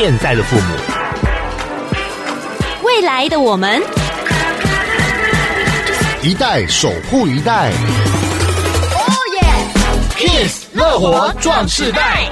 现在的父母，未来的我们，一代守护一代。哦耶！Kiss 乐活壮世代。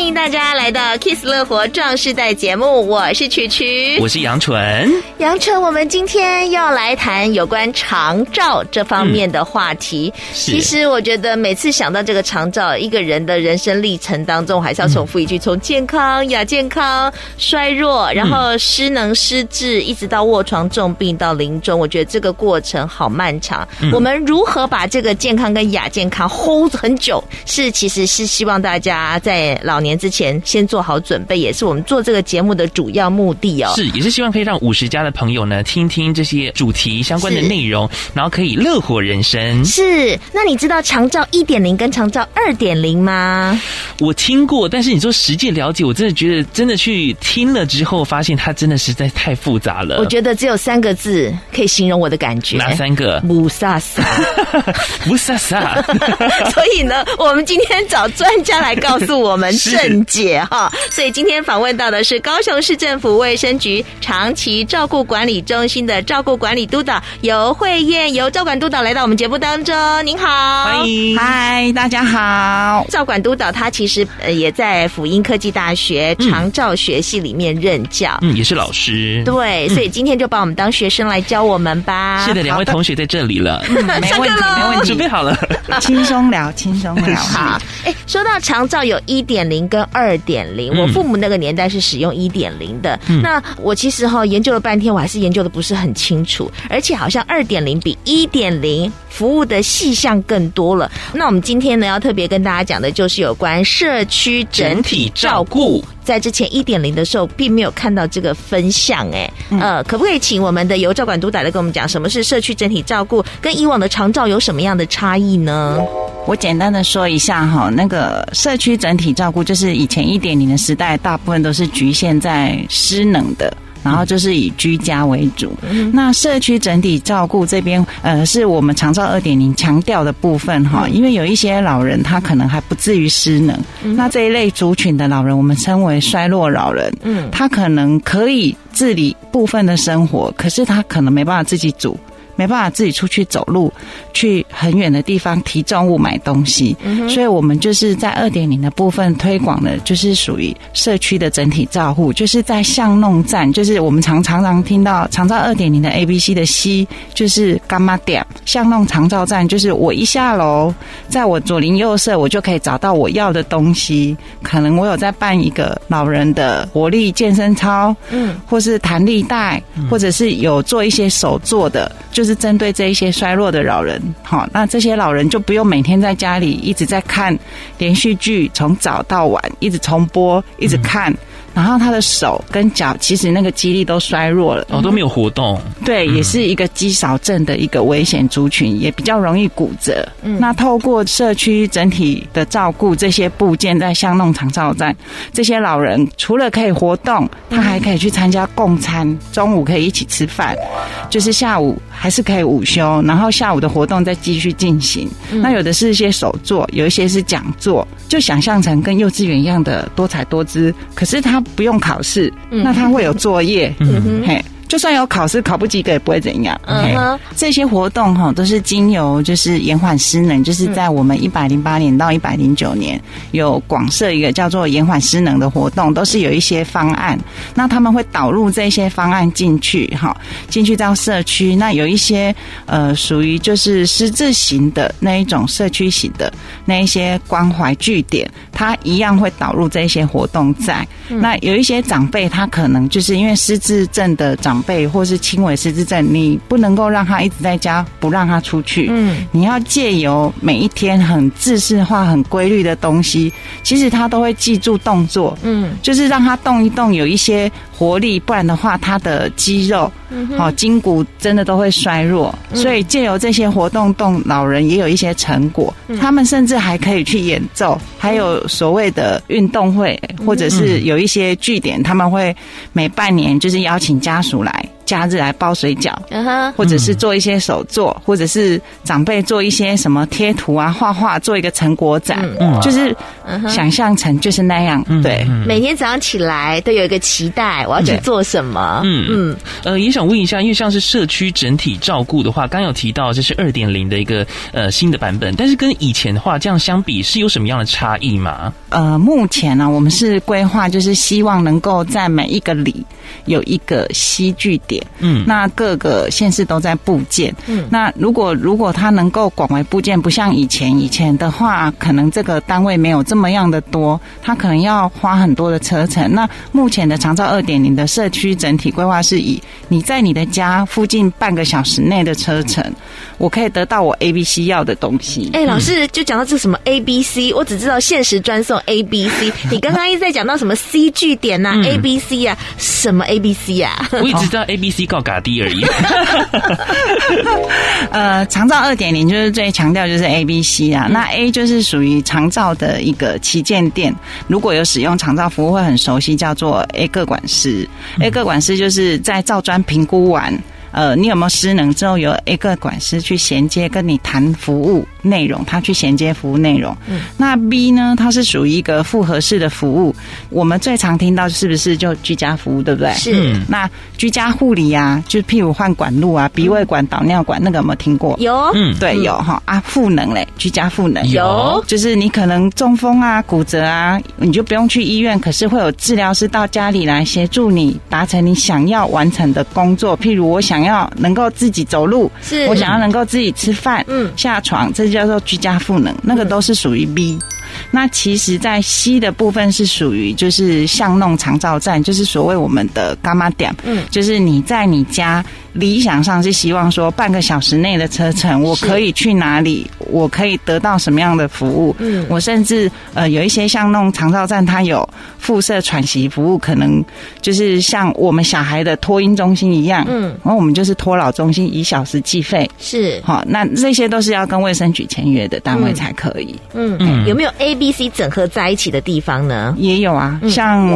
欢迎大家来到《Kiss 乐活壮世代》节目，我是曲曲，我是杨纯。杨纯，我们今天要来谈有关长照这方面的话题。嗯、其实我觉得每次想到这个长照，一个人的人生历程当中，还是要重复一句：从健康、亚健康、衰弱，然后失能、失智，一直到卧床重病到临终。我觉得这个过程好漫长。嗯、我们如何把这个健康跟亚健康 hold 很久？是，其实是希望大家在老年之前先做好准备，也是我们做这个节目的主要目的哦。是，也是希望可以让五十家的朋友呢，听听这些主题相关的内容，然后可以乐活人生。是，那你知道长照一点零跟长照二点零吗？我听过，但是你说实际了解，我真的觉得真的去听了之后，发现它真的实在太复杂了。我觉得只有三个字可以形容我的感觉，哪三个？雾煞煞，雾煞煞。所以呢，我们今天找专家来告诉我们。正解哈，所以今天访问到的是高雄市政府卫生局长期照顾管理中心的照顾管理督导游慧燕，由照管督导来到我们节目当中。您好，欢迎，嗨，大家好。照管督导他其实呃也在辅英科技大学长照学系里面任教，嗯，也是老师。对，所以今天就把我们当学生来教我们吧。是的，两位同学在这里了，嗯，没问题，没问题，准备好了，轻松聊，轻松聊。好，哎，说到长照有一点零。跟二点零，我父母那个年代是使用一点零的。嗯、那我其实哈研究了半天，我还是研究的不是很清楚，而且好像二点零比一点零服务的细项更多了。那我们今天呢要特别跟大家讲的就是有关社区整体照顾。在之前一点零的时候，并没有看到这个分项，哎，呃，可不可以请我们的由照管督导来跟我们讲，什么是社区整体照顾，跟以往的长照有什么样的差异呢？我简单的说一下哈，那个社区整体照顾，就是以前一点零的时代，大部分都是局限在失能的。然后就是以居家为主，嗯、那社区整体照顾这边，呃，是我们长照二点零强调的部分哈。因为有一些老人他可能还不至于失能，嗯、那这一类族群的老人，我们称为衰弱老人。嗯，他可能可以自理部分的生活，可是他可能没办法自己煮。没办法自己出去走路，去很远的地方提重物买东西，嗯、所以我们就是在二点零的部分推广的，就是属于社区的整体照护，就是在巷弄站，就是我们常常常听到长照二点零的 A B C 的 C，就是干妈点巷弄长照站，就是我一下楼，在我左邻右舍，我就可以找到我要的东西。可能我有在办一个老人的活力健身操，嗯，或是弹力带，或者是有做一些手做的，就是。是针对这一些衰弱的老人，好，那这些老人就不用每天在家里一直在看连续剧，从早到晚一直重播，一直看。嗯然后他的手跟脚其实那个肌力都衰弱了，哦，都没有活动。对，也是一个肌少症的一个危险族群，也比较容易骨折。嗯，那透过社区整体的照顾，这些部件在巷弄长照站，这些老人除了可以活动，他还可以去参加共餐，中午可以一起吃饭，就是下午还是可以午休，然后下午的活动再继续进行。那有的是一些手作，有一些是讲座，就想象成跟幼稚园一样的多彩多姿，可是他。不用考试，那他会有作业，嘿。就算有考试考不及格也不会怎样。嗯哼，这些活动哈都是经由就是延缓失能，就是在我们一百零八年到一百零九年有广设一个叫做延缓失能的活动，都是有一些方案。那他们会导入这些方案进去哈，进去到社区。那有一些呃属于就是失智型的那一种社区型的那一些关怀据点，他一样会导入这些活动在。那有一些长辈他可能就是因为失智症的长辈或是轻微失智症，你不能够让他一直在家，不让他出去。嗯，你要借由每一天很自式化、很规律的东西，其实他都会记住动作。嗯，就是让他动一动，有一些活力，不然的话，他的肌肉。好，筋骨真的都会衰弱，所以借由这些活动，动老人也有一些成果。他们甚至还可以去演奏，还有所谓的运动会，或者是有一些据点，他们会每半年就是邀请家属来。假日来包水饺，uh huh. 或者是做一些手作，或者是长辈做一些什么贴图啊、画画，做一个成果展，嗯、就是想象成就是那样。嗯、对，每天早上起来都有一个期待，我要去做什么？嗯嗯。呃，也想问一下，因为像是社区整体照顾的话，刚有提到这是二点零的一个呃新的版本，但是跟以前的话这样相比，是有什么样的差异吗？呃，目前呢、啊，我们是规划就是希望能够在每一个里有一个西剧点。嗯，那各个县市都在布建。嗯，那如果如果它能够广为布建，不像以前，以前的话，可能这个单位没有这么样的多，它可能要花很多的车程。那目前的长照二点零的社区整体规划是以你在你的家附近半个小时内的车程，我可以得到我 A、B、C 要的东西。哎，老师就讲到这什么 A、B、C，我只知道限时专送 A、B、C。你刚刚一直在讲到什么 C 据点呐，A、B、C 啊，什么 A、B、C 啊？我一直知道 A、B。C 告嘎低而已。呃，长照二点零就是最强调就是 A、B、C 啊。那 A 就是属于长照的一个旗舰店，如果有使用长照服务会很熟悉，叫做 A 个管师。A 个管师就是在照专评估完。呃，你有没有失能之后，有一个管师去衔接跟你谈服务内容，他去衔接服务内容。嗯，那 B 呢？它是属于一个复合式的服务。我们最常听到是不是就居家服务，对不对？是。那居家护理啊，就譬如换管路啊、鼻胃管、导尿管，那个有没有听过？有。嗯，对，有哈啊，赋能嘞，居家赋能有，就是你可能中风啊、骨折啊，你就不用去医院，可是会有治疗师到家里来协助你达成你想要完成的工作。譬如我想。想要能够自己走路，是。我想要能够自己吃饭，嗯，下床，这叫做居家赋能，那个都是属于 B。那其实，在 C 的部分是属于就是巷弄长照站，就是所谓我们的伽马点，嗯，就是你在你家理想上是希望说半个小时内的车程，我可以去哪里，我可以得到什么样的服务？嗯，我甚至呃有一些巷弄长照站，它有附设喘息服务，可能就是像我们小孩的托婴中心一样，嗯，然后我们就是托老中心，以小时计费，是。好，那这些都是要跟卫生局签约的单位才可以，嗯嗯，有没有？A、B、C 整合在一起的地方呢，也有啊。像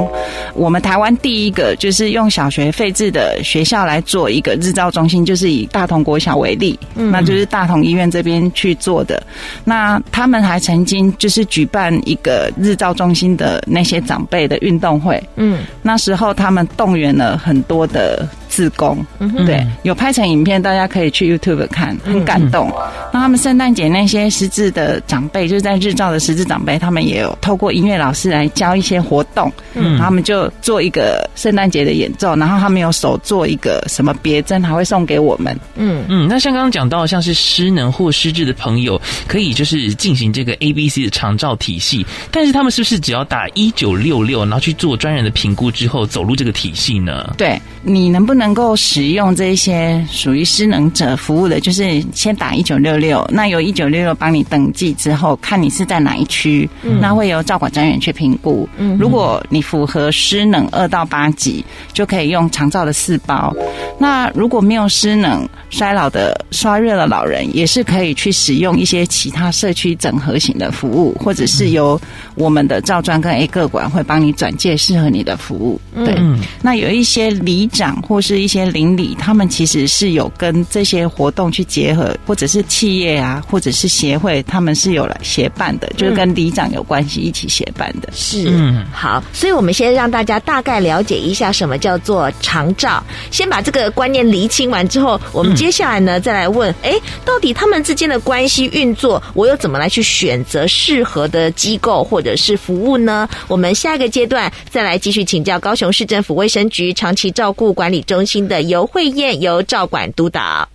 我们台湾第一个就是用小学废置的学校来做一个日照中心，就是以大同国小为例，嗯，那就是大同医院这边去做的。那他们还曾经就是举办一个日照中心的那些长辈的运动会，嗯，那时候他们动员了很多的。志工，对，有拍成影片，大家可以去 YouTube 看，很感动。那他们圣诞节那些失智的长辈，就是在日照的失智长辈，他们也有透过音乐老师来教一些活动，嗯，他们就做一个圣诞节的演奏，然后他们有手做一个什么别针，还会送给我们。嗯嗯，那像刚刚讲到，像是失能或失智的朋友，可以就是进行这个 ABC 的长照体系，但是他们是不是只要打一九六六，然后去做专人的评估之后，走入这个体系呢？对，你能不能？能够使用这些属于失能者服务的，就是先打一九六六，那由一九六六帮你登记之后，看你是在哪一区，嗯、那会由照管专员去评估。嗯，如果你符合失能二到八级，就可以用长照的四包。那如果没有失能、衰老的衰弱的老人，也是可以去使用一些其他社区整合型的服务，或者是由我们的赵专跟 A 个管会帮你转介适合你的服务。对，嗯、那有一些里长或是。是一些邻里，他们其实是有跟这些活动去结合，或者是企业啊，或者是协会，他们是有来协办的，就是跟里长有关系一起协办的。是，嗯，好，所以我们先让大家大概了解一下什么叫做长照，先把这个观念厘清完之后，我们接下来呢再来问，哎，到底他们之间的关系运作，我又怎么来去选择适合的机构或者是服务呢？我们下一个阶段再来继续请教高雄市政府卫生局长期照顾管理中心的游慧燕由照管督导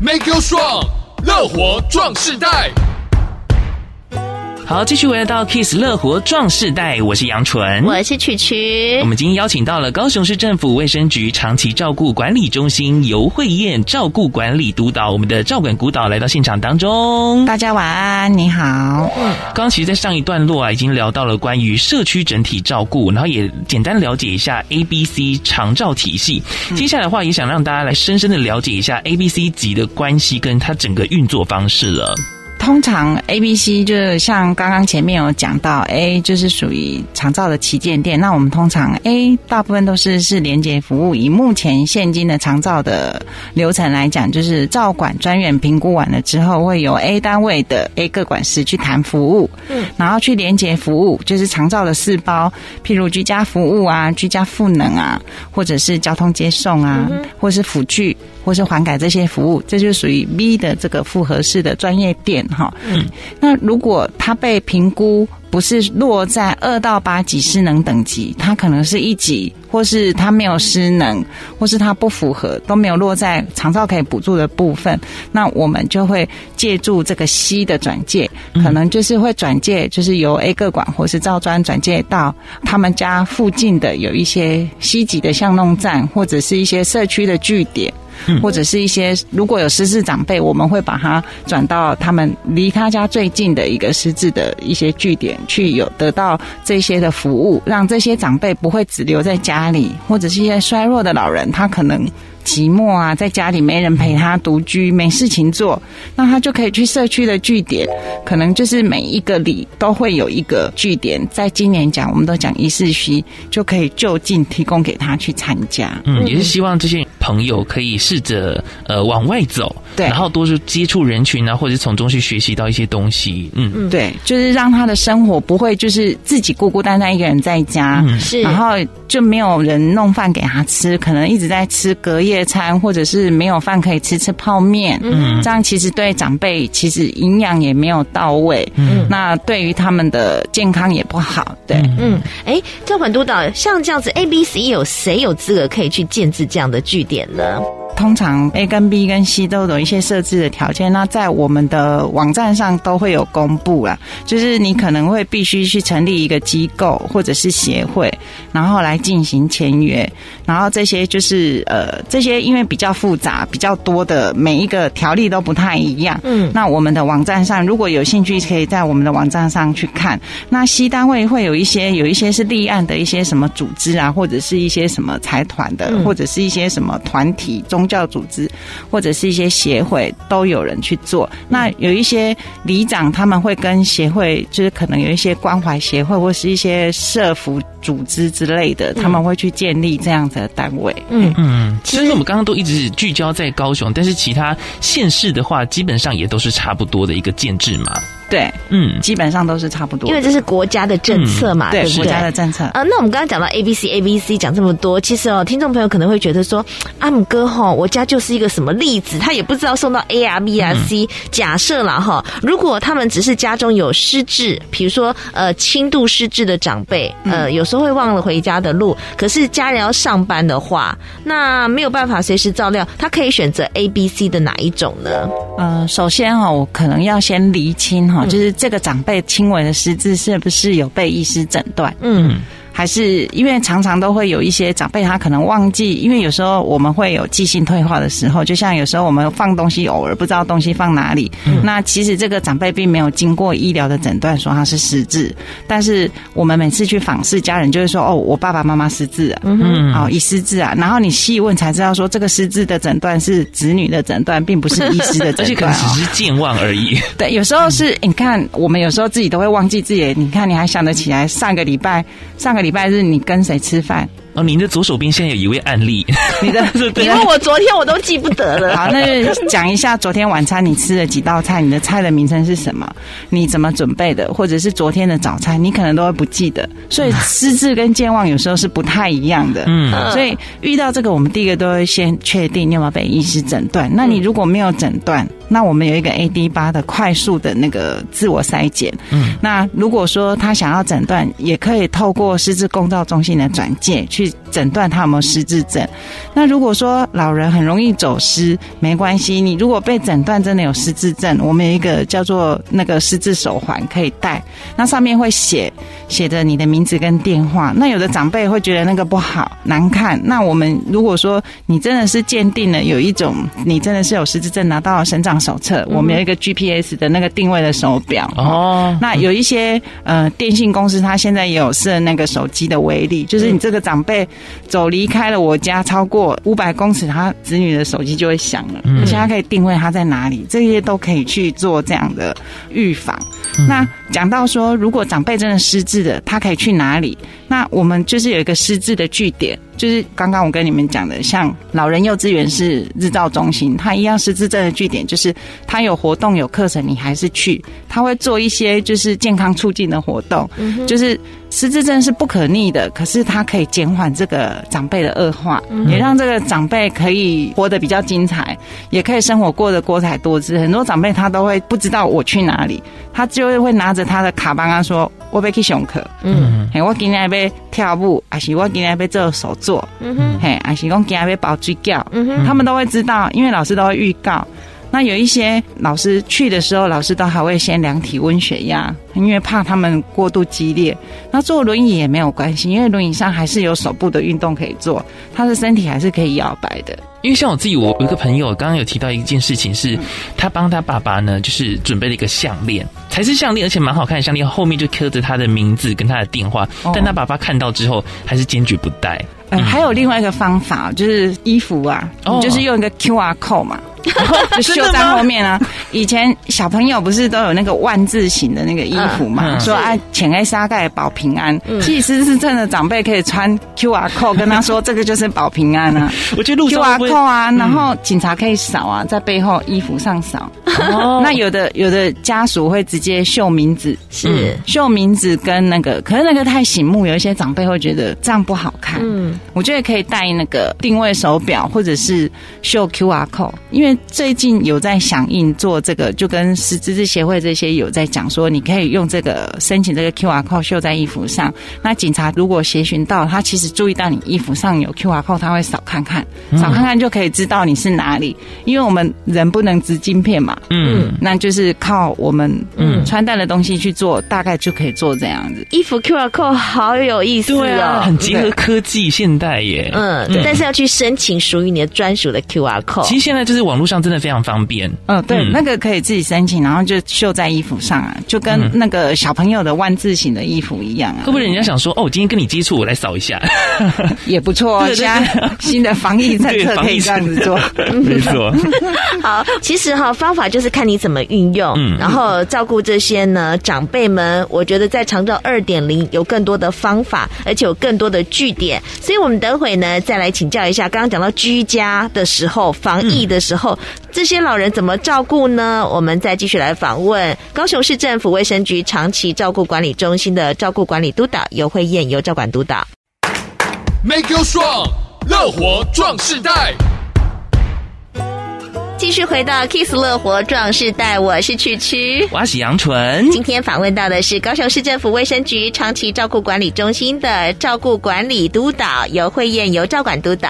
，Make you strong，乐活壮世代。好，继续回来到 Kiss 乐活壮世代，我是杨纯，我是曲曲。我们今天邀请到了高雄市政府卫生局长期照顾管理中心游慧燕照顾管理督导，我们的照管督导来到现场当中。大家晚安，你好。嗯，刚刚其实，在上一段落啊，已经聊到了关于社区整体照顾，然后也简单了解一下 A、B、C 长照体系。接下来的话，也想让大家来深深的了解一下 A、B、C 级的关系跟它整个运作方式了。通常 A、B、C 就是像刚刚前面有讲到，A 就是属于长照的旗舰店。那我们通常 A 大部分都是是连接服务。以目前现今的长照的流程来讲，就是照管专员评估完了之后，会由 A 单位的 A 各管师去谈服务，嗯，然后去连接服务，就是长照的四包，譬如居家服务啊、居家赋能啊，或者是交通接送啊，或是辅具，或是缓改这些服务，这就属于 B 的这个复合式的专业店哈。嗯，那如果他被评估不是落在二到八级失能等级，他可能是一级，或是他没有失能，或是他不符合，都没有落在长照可以补助的部分，那我们就会借助这个 C 的转介，可能就是会转介，就是由 A 个管或是照专转介到他们家附近的有一些 C 级的巷弄站，或者是一些社区的据点。或者是一些如果有失智长辈，我们会把他转到他们离他家最近的一个失智的一些据点去，有得到这些的服务，让这些长辈不会只留在家里，或者是一些衰弱的老人，他可能。寂寞啊，在家里没人陪他，独居没事情做，那他就可以去社区的据点，可能就是每一个里都会有一个据点。在今年讲，我们都讲一四区就可以就近提供给他去参加。嗯，也是希望这些朋友可以试着呃往外走，对，然后多去接触人群啊，或者从中去学习到一些东西。嗯，对，就是让他的生活不会就是自己孤孤单单一个人在家，嗯，是，然后就没有人弄饭给他吃，可能一直在吃隔夜。夜餐或者是没有饭可以吃，吃泡面，嗯，这样其实对长辈其实营养也没有到位，嗯，那对于他们的健康也不好，对，嗯，哎，这款督导像这样子，A、B、C 有谁有资格可以去建制这样的据点呢？通常 A 跟 B 跟 C 都有一些设置的条件，那在我们的网站上都会有公布啦。就是你可能会必须去成立一个机构或者是协会，然后来进行签约，然后这些就是呃这些因为比较复杂、比较多的每一个条例都不太一样。嗯，那我们的网站上如果有兴趣，可以在我们的网站上去看。那 C 单位会有一些有一些是立案的一些什么组织啊，或者是一些什么财团的，或者是一些什么团体中。宗教组织或者是一些协会都有人去做。那有一些里长他们会跟协会，就是可能有一些关怀协会或是一些社福组织之类的，他们会去建立这样子的单位。嗯嗯，其实我们刚刚都一直聚焦在高雄，但是其他县市的话，基本上也都是差不多的一个建制嘛。对，嗯，基本上都是差不多，因为这是国家的政策嘛，嗯、对，对，国家的政策。呃，那我们刚刚讲到 A B C A B C 讲这么多，其实哦，听众朋友可能会觉得说，阿姆哥哈，我家就是一个什么例子，他也不知道送到 A R B R C。假设了哈，如果他们只是家中有失智，比如说呃轻度失智的长辈，呃有时候会忘了回家的路，可是家人要上班的话，那没有办法随时照料，他可以选择 A B C 的哪一种呢？呃，首先哈，我可能要先厘清哈。就是这个长辈轻微的失智是不是有被医师诊断？嗯。还是因为常常都会有一些长辈，他可能忘记，因为有时候我们会有记性退化的时候，就像有时候我们放东西，偶尔不知道东西放哪里。嗯、那其实这个长辈并没有经过医疗的诊断说他是失智，但是我们每次去访视，家人就会说：“哦，我爸爸妈妈失智啊，嗯，哦，已失智啊。”然后你细问才知道说，这个失智的诊断是子女的诊断，并不是医师的诊断，而且可能只是健忘而已。对，有时候是你看，我们有时候自己都会忘记自己，你看你还想得起来上个礼拜上个。礼拜日你跟谁吃饭？哦，您的左手边现在有一位案例，你的，因为我昨天我都记不得了。好，那就讲一下昨天晚餐你吃了几道菜，你的菜的名称是什么？你怎么准备的？或者是昨天的早餐，你可能都会不记得。所以失智跟健忘有时候是不太一样的。嗯，所以遇到这个，我们第一个都会先确定你有没有被医师诊断。那你如果没有诊断，那我们有一个 AD 八的快速的那个自我筛检。嗯，那如果说他想要诊断，也可以透过失智共照中心的转介去。诊断他有没有失智症？那如果说老人很容易走失，没关系。你如果被诊断真的有失智症，我们有一个叫做那个失智手环可以戴，那上面会写写着你的名字跟电话。那有的长辈会觉得那个不好难看，那我们如果说你真的是鉴定了有一种你真的是有失智症，拿到了身障手册，嗯、我们有一个 GPS 的那个定位的手表哦。那有一些呃电信公司，它现在也有设那个手机的威力，就是你这个长辈。辈走离开了我家超过五百公尺，他子女的手机就会响了，嗯、而且他可以定位他在哪里，这些都可以去做这样的预防。嗯、那讲到说，如果长辈真的失智的，他可以去哪里？那我们就是有一个失智的据点，就是刚刚我跟你们讲的，像老人幼稚园是日照中心，他一样失智症的据点，就是他有活动有课程，你还是去，他会做一些就是健康促进的活动，嗯、就是失智症是不可逆的，可是它可以减缓这个长辈的恶化，嗯、也让这个长辈可以活得比较精彩，也可以生活过得多彩多姿。很多长辈他都会不知道我去哪里，他就会会拿着他的卡邦啊说。我要去上课，嗯，嘿，我今天要跳舞，还是我今天要做手作，嗯哼，嘿，还是我今天要包水饺，嗯哼，他们都会知道，因为老师都会预告。那有一些老师去的时候，老师都还会先量体温、血压，因为怕他们过度激烈。那坐轮椅也没有关系，因为轮椅上还是有手部的运动可以做，他的身体还是可以摇摆的。因为像我自己，我有一个朋友刚刚有提到一件事情，是他帮他爸爸呢，就是准备了一个项链，才是项链，而且蛮好看的项链，后面就刻着他的名字跟他的电话。但他爸爸看到之后，还是坚决不戴。嗯，还有另外一个方法，就是衣服啊，你就是用一个 QR code 嘛。就绣在后面啊！以前小朋友不是都有那个万字形的那个衣服嘛？说啊，浅黑纱盖保平安。其实是真的，长辈可以穿 QR code 跟他说，这个就是保平安啊。我觉得 QR code 啊，然后警察可以扫啊，在背后衣服上扫。那有的有的家属会直接秀名字，是秀名字跟那个，可是那个太醒目，有一些长辈会觉得这样不好看。嗯，我觉得可以戴那个定位手表，或者是秀 QR code，因为。最近有在响应做这个，就跟失智协会这些有在讲说，你可以用这个申请这个 QR code 绣在衣服上。那警察如果协寻到他，其实注意到你衣服上有 QR code，他会扫看看，扫看看就可以知道你是哪里。因为我们人不能植晶片嘛，嗯，那就是靠我们嗯穿戴的东西去做，大概就可以做这样子。衣服 QR code 好有意思哦，啊、很结合科技现代耶。嗯，对但是要去申请属于你的专属的 QR code。其实现在就是网络。上真的非常方便，嗯，对，嗯、那个可以自己申请，然后就绣在衣服上啊，就跟那个小朋友的万字形的衣服一样啊。会不会人家想说，哦，我今天跟你接触，我来扫一下，也不错哦。现在新的防疫政策可以这样子做，没错。好，其实哈，方法就是看你怎么运用，嗯，然后照顾这些呢长辈们。我觉得在长照二点零有更多的方法，而且有更多的据点，所以我们等会呢再来请教一下。刚刚讲到居家的时候，防疫的时候。嗯这些老人怎么照顾呢？我们再继续来访问高雄市政府卫生局长期照顾管理中心的照顾管理督导游惠燕由照管督导。Make you strong，乐活壮世代。继续回到 Kiss 乐活壮士代，我是曲曲，我是杨纯。今天访问到的是高雄市政府卫生局长期照顾管理中心的照顾管理督导游惠燕由照管督导。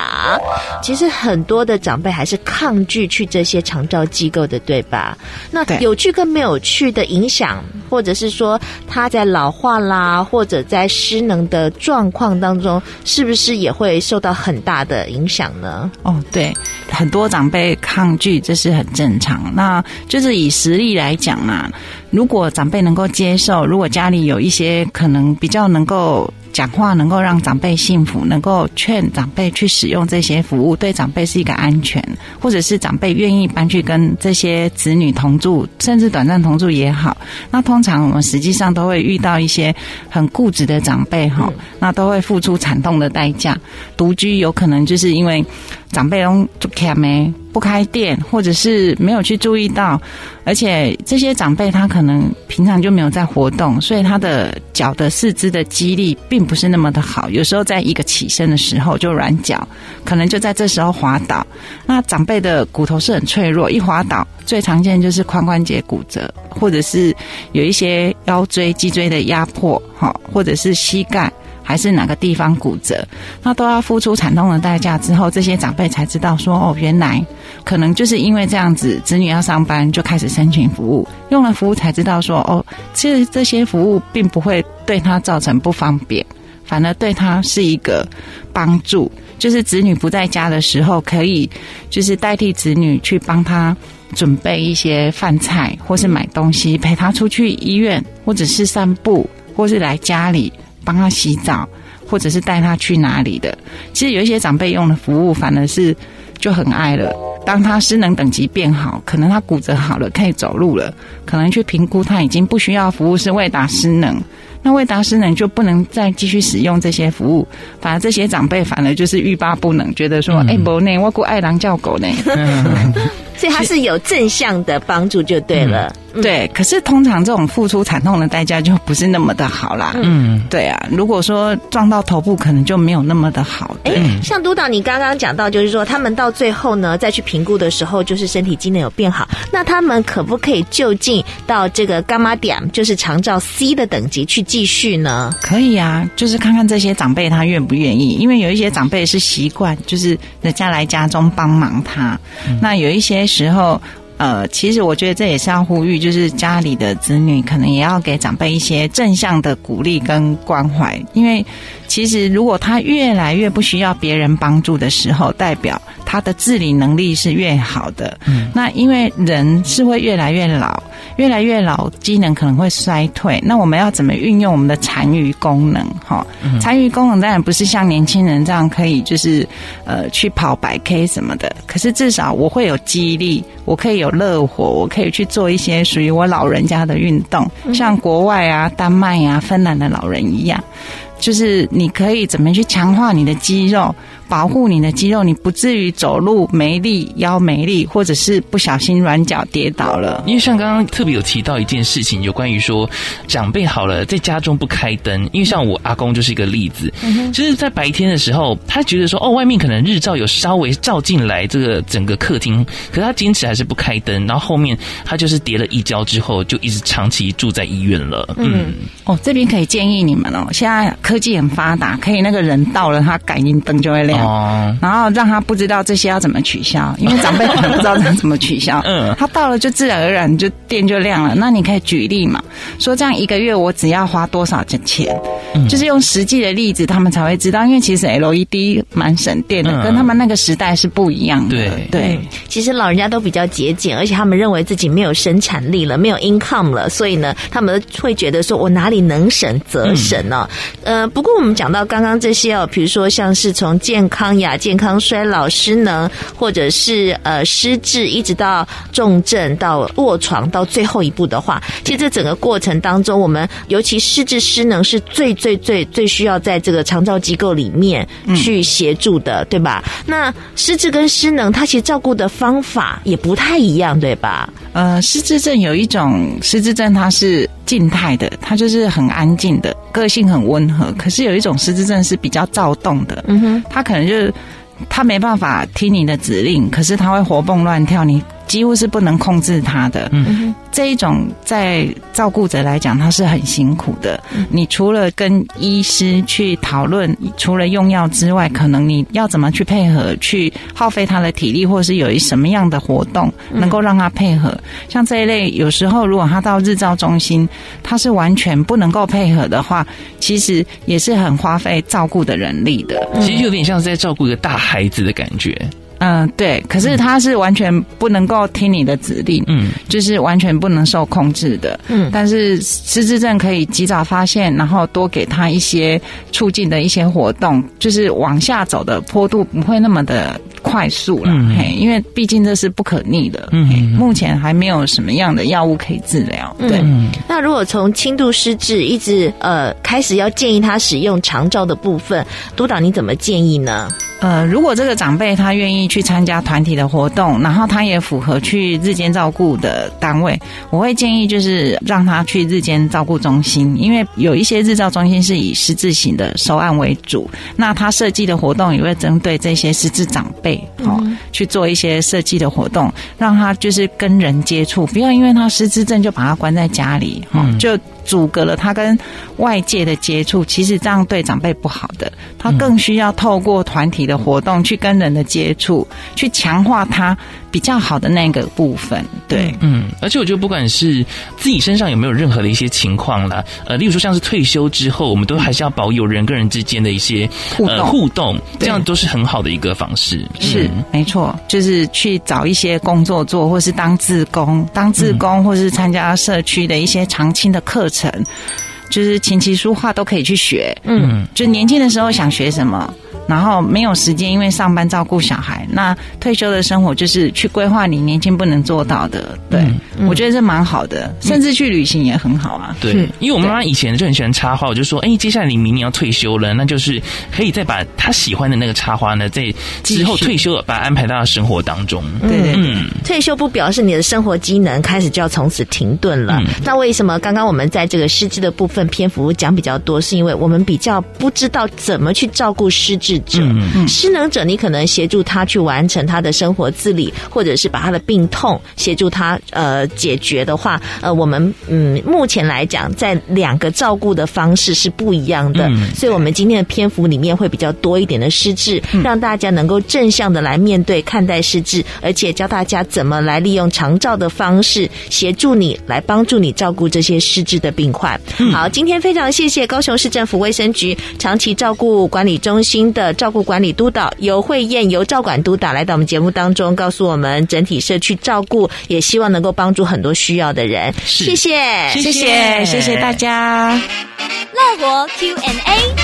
其实很多的长辈还是抗拒去这些长照机构的，对吧？那有趣跟没有趣的影响，或者是说他在老化啦，或者在失能的状况当中，是不是也会受到很大的影响呢？哦，对，很多长辈抗拒。这是很正常，那就是以实力来讲嘛。如果长辈能够接受，如果家里有一些可能比较能够讲话，能够让长辈幸福，能够劝长辈去使用这些服务，对长辈是一个安全，或者是长辈愿意搬去跟这些子女同住，甚至短暂同住也好。那通常我们实际上都会遇到一些很固执的长辈哈，那都会付出惨痛的代价。独居有可能就是因为长辈拢就开没不开店，或者是没有去注意到，而且这些长辈他可能。可能平常就没有在活动，所以他的脚的四肢的肌力并不是那么的好。有时候在一个起身的时候就软脚，可能就在这时候滑倒。那长辈的骨头是很脆弱，一滑倒最常见就是髋关节骨折，或者是有一些腰椎、脊椎的压迫，哈，或者是膝盖。还是哪个地方骨折，那都要付出惨痛的代价。之后，这些长辈才知道说，哦，原来可能就是因为这样子，子女要上班就开始申请服务，用了服务才知道说，哦，其实这些服务并不会对他造成不方便，反而对他是一个帮助。就是子女不在家的时候，可以就是代替子女去帮他准备一些饭菜，或是买东西，陪他出去医院，或者是散步，或是来家里。帮他洗澡，或者是带他去哪里的。其实有一些长辈用的服务，反而是就很爱了。当他失能等级变好，可能他骨折好了，可以走路了，可能去评估他已经不需要服务，是未达失能。那未达失能就不能再继续使用这些服务，反而这些长辈反而就是欲罢不能，觉得说：“哎、嗯，不呢，我顾爱狼叫狗呢。嗯”所以它是有正向的帮助就对了。对，可是通常这种付出惨痛的代价就不是那么的好啦。嗯，对啊，如果说撞到头部，可能就没有那么的好。对，欸、像督导你刚刚讲到，就是说他们到最后呢，再去评估的时候，就是身体机能有变好，那他们可不可以就近到这个伽马点，就是长照 C 的等级去继续呢？可以啊，就是看看这些长辈他愿不愿意，因为有一些长辈是习惯，就是人家来家中帮忙他，嗯、那有一些时候。呃，其实我觉得这也是要呼吁，就是家里的子女可能也要给长辈一些正向的鼓励跟关怀，因为其实如果他越来越不需要别人帮助的时候，代表他的自理能力是越好的。嗯，那因为人是会越来越老，越来越老，机能可能会衰退。那我们要怎么运用我们的残余功能？哈，残余功能当然不是像年轻人这样可以就是呃去跑百 K 什么的，可是至少我会有肌力，我可以有乐活，我可以去做一些属于我老人家的运动，像国外啊、丹麦啊、芬兰的老人一样，就是你可以怎么去强化你的肌肉。保护你的肌肉，你不至于走路没力、腰没力，或者是不小心软脚跌倒了。因为像刚刚特别有提到一件事情，有关于说长辈好了在家中不开灯。因为像我阿公就是一个例子，就是在白天的时候，他觉得说哦，外面可能日照有稍微照进来这个整个客厅，可是他坚持还是不开灯。然后后面他就是跌了一跤之后，就一直长期住在医院了。嗯，哦，这边可以建议你们哦，现在科技很发达，可以那个人到了，他感应灯就会亮。哦，然后让他不知道这些要怎么取消，因为长辈可能不知道怎么取消。嗯，他到了就自然而然就电就亮了。那你可以举例嘛，说这样一个月我只要花多少钱？嗯，就是用实际的例子，他们才会知道。因为其实 LED 蛮省电的，跟他们那个时代是不一样的。对对，其实老人家都比较节俭，而且他们认为自己没有生产力了，没有 income 了，所以呢，他们会觉得说我哪里能省则省呢？呃，不过我们讲到刚刚这些哦，比如说像是从健健康亚健康衰老失能，或者是呃失智，一直到重症到卧床到最后一步的话，其实这整个过程当中，我们尤其失智失能是最最最最需要在这个长照机构里面去协助的，嗯、对吧？那失智跟失能，它其实照顾的方法也不太一样，对吧？呃，失智症有一种失智症，它是静态的，他就是很安静的，个性很温和。可是有一种失智症是比较躁动的，嗯哼，他可可能就是他没办法听你的指令，可是他会活蹦乱跳，你几乎是不能控制他的。嗯。这一种在照顾者来讲，他是很辛苦的。你除了跟医师去讨论，除了用药之外，可能你要怎么去配合，去耗费他的体力，或者是有一什么样的活动能够让他配合。像这一类，有时候如果他到日照中心，他是完全不能够配合的话，其实也是很花费照顾的人力的。其实有点像是在照顾一个大孩子的感觉。嗯，对，可是他是完全不能够听你的指令，嗯，就是完全不能受控制的，嗯。但是失智症可以及早发现，然后多给他一些促进的一些活动，就是往下走的坡度不会那么的快速了，嗯，嘿，因为毕竟这是不可逆的，嗯，目前还没有什么样的药物可以治疗，对。嗯，那如果从轻度失智一直呃开始要建议他使用长照的部分，督导你怎么建议呢？呃，如果这个长辈他愿意去参加团体的活动，然后他也符合去日间照顾的单位，我会建议就是让他去日间照顾中心，因为有一些日照中心是以失智型的收案为主，那他设计的活动也会针对这些失智长辈，哦，去做一些设计的活动，让他就是跟人接触，不要因为他失智症就把他关在家里，哈，就。阻隔了他跟外界的接触，其实这样对长辈不好的。他更需要透过团体的活动去跟人的接触，去强化他比较好的那个部分。对，嗯，而且我觉得不管是自己身上有没有任何的一些情况啦，呃，例如说像是退休之后，我们都还是要保有人跟人之间的一些互动，呃、互动，这样都是很好的一个方式。是，没错，就是去找一些工作做，或是当自工，当自工，或是参加社区的一些长青的课程。就是琴棋书画都可以去学。嗯，就年轻的时候想学什么。然后没有时间，因为上班照顾小孩。那退休的生活就是去规划你年轻不能做到的。对，嗯、我觉得这蛮好的，嗯、甚至去旅行也很好啊。对，因为我妈妈以前就很喜欢插花，我就说，哎，接下来你明年要退休了，那就是可以再把她喜欢的那个插花呢，在之后退休了把它安排到生活当中。对对对，嗯、退休不表示你的生活机能开始就要从此停顿了。嗯、那为什么刚刚我们在这个失智的部分篇幅讲比较多，是因为我们比较不知道怎么去照顾失智。者，嗯、失能者，你可能协助他去完成他的生活自理，或者是把他的病痛协助他呃解决的话，呃，我们嗯目前来讲，在两个照顾的方式是不一样的，嗯、所以我们今天的篇幅里面会比较多一点的失智，嗯、让大家能够正向的来面对看待失智，而且教大家怎么来利用长照的方式协助你来帮助你照顾这些失智的病患。嗯、好，今天非常谢谢高雄市政府卫生局长期照顾管理中心的。照顾管理督导由慧燕，由照管督导来到我们节目当中，告诉我们整体社区照顾，也希望能够帮助很多需要的人。谢谢，谢谢，谢谢大家。乐活 Q&A，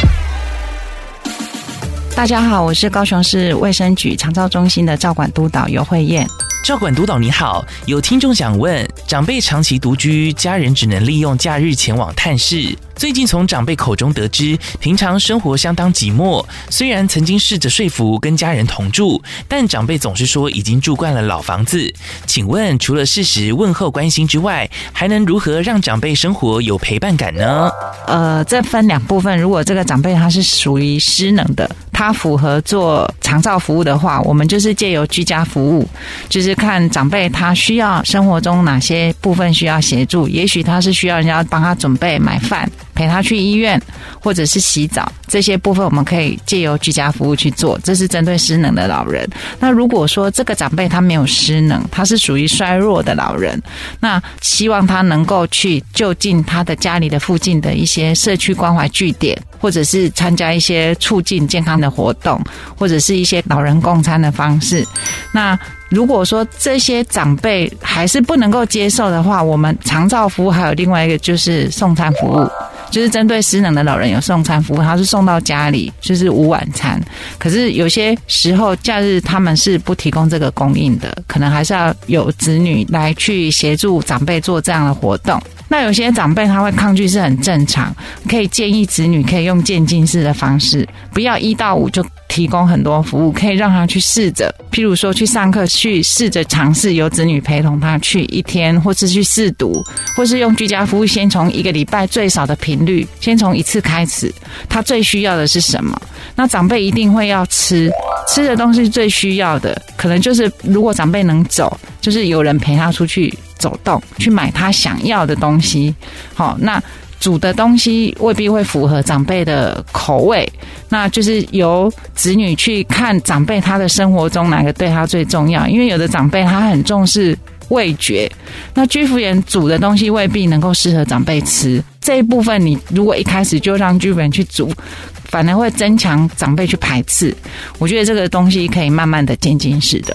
大家好，我是高雄市卫生局长照中心的照管督导尤慧燕。照管督导你好，有听众想问：长辈长期独居，家人只能利用假日前往探视。最近从长辈口中得知，平常生活相当寂寞。虽然曾经试着说服跟家人同住，但长辈总是说已经住惯了老房子。请问，除了适时问候关心之外，还能如何让长辈生活有陪伴感呢？呃，这分两部分。如果这个长辈他是属于失能的，他符合做长照服务的话，我们就是借由居家服务，就是看长辈他需要生活中哪些部分需要协助。也许他是需要人家帮他准备买饭。陪他去医院，或者是洗澡，这些部分我们可以借由居家服务去做。这是针对失能的老人。那如果说这个长辈他没有失能，他是属于衰弱的老人，那希望他能够去就近他的家里的附近的一些社区关怀据点，或者是参加一些促进健康的活动，或者是一些老人共餐的方式。那如果说这些长辈还是不能够接受的话，我们长照服务还有另外一个就是送餐服务。就是针对失能的老人有送餐服务，他是送到家里，就是午晚餐。可是有些时候假日他们是不提供这个供应的，可能还是要有子女来去协助长辈做这样的活动。那有些长辈他会抗拒是很正常，可以建议子女可以用渐进式的方式，不要一到五就提供很多服务，可以让他去试着，譬如说去上课去试着尝试由子女陪同他去一天，或是去试读，或是用居家服务，先从一个礼拜最少的频率，先从一次开始。他最需要的是什么？那长辈一定会要吃，吃的东西最需要的，可能就是如果长辈能走，就是有人陪他出去。走动去买他想要的东西，好，那煮的东西未必会符合长辈的口味，那就是由子女去看长辈他的生活中哪个对他最重要，因为有的长辈他很重视味觉，那居服员煮的东西未必能够适合长辈吃，这一部分你如果一开始就让剧本去煮，反而会增强长辈去排斥，我觉得这个东西可以慢慢的渐进式的。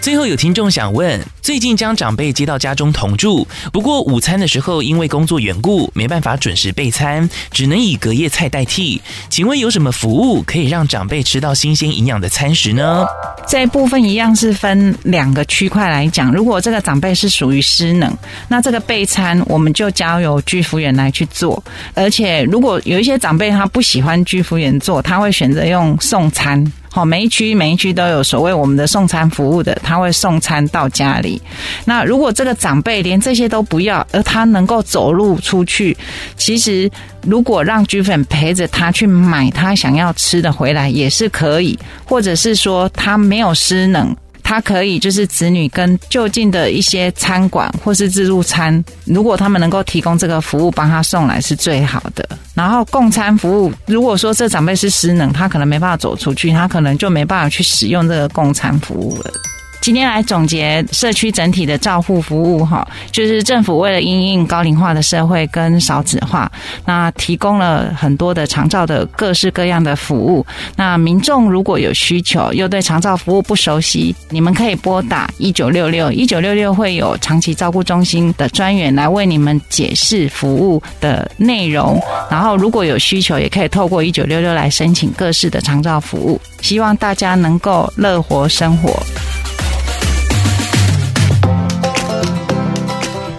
最后有听众想问：最近将长辈接到家中同住，不过午餐的时候因为工作缘故没办法准时备餐，只能以隔夜菜代替。请问有什么服务可以让长辈吃到新鲜营养的餐食呢？这一部分一样是分两个区块来讲。如果这个长辈是属于失能，那这个备餐我们就交由居服员来去做。而且如果有一些长辈他不喜欢居服员做，他会选择用送餐。好，每一区每一区都有所谓我们的送餐服务的，他会送餐到家里。那如果这个长辈连这些都不要，而他能够走路出去，其实如果让居粉陪着他去买他想要吃的回来也是可以，或者是说他没有失能。他可以就是子女跟就近的一些餐馆或是自助餐，如果他们能够提供这个服务，帮他送来是最好的。然后供餐服务，如果说这长辈是失能，他可能没办法走出去，他可能就没办法去使用这个供餐服务了。今天来总结社区整体的照护服务哈，就是政府为了因应高龄化的社会跟少子化，那提供了很多的长照的各式各样的服务。那民众如果有需求，又对长照服务不熟悉，你们可以拨打一九六六，一九六六会有长期照顾中心的专员来为你们解释服务的内容。然后如果有需求，也可以透过一九六六来申请各式的长照服务。希望大家能够乐活生活。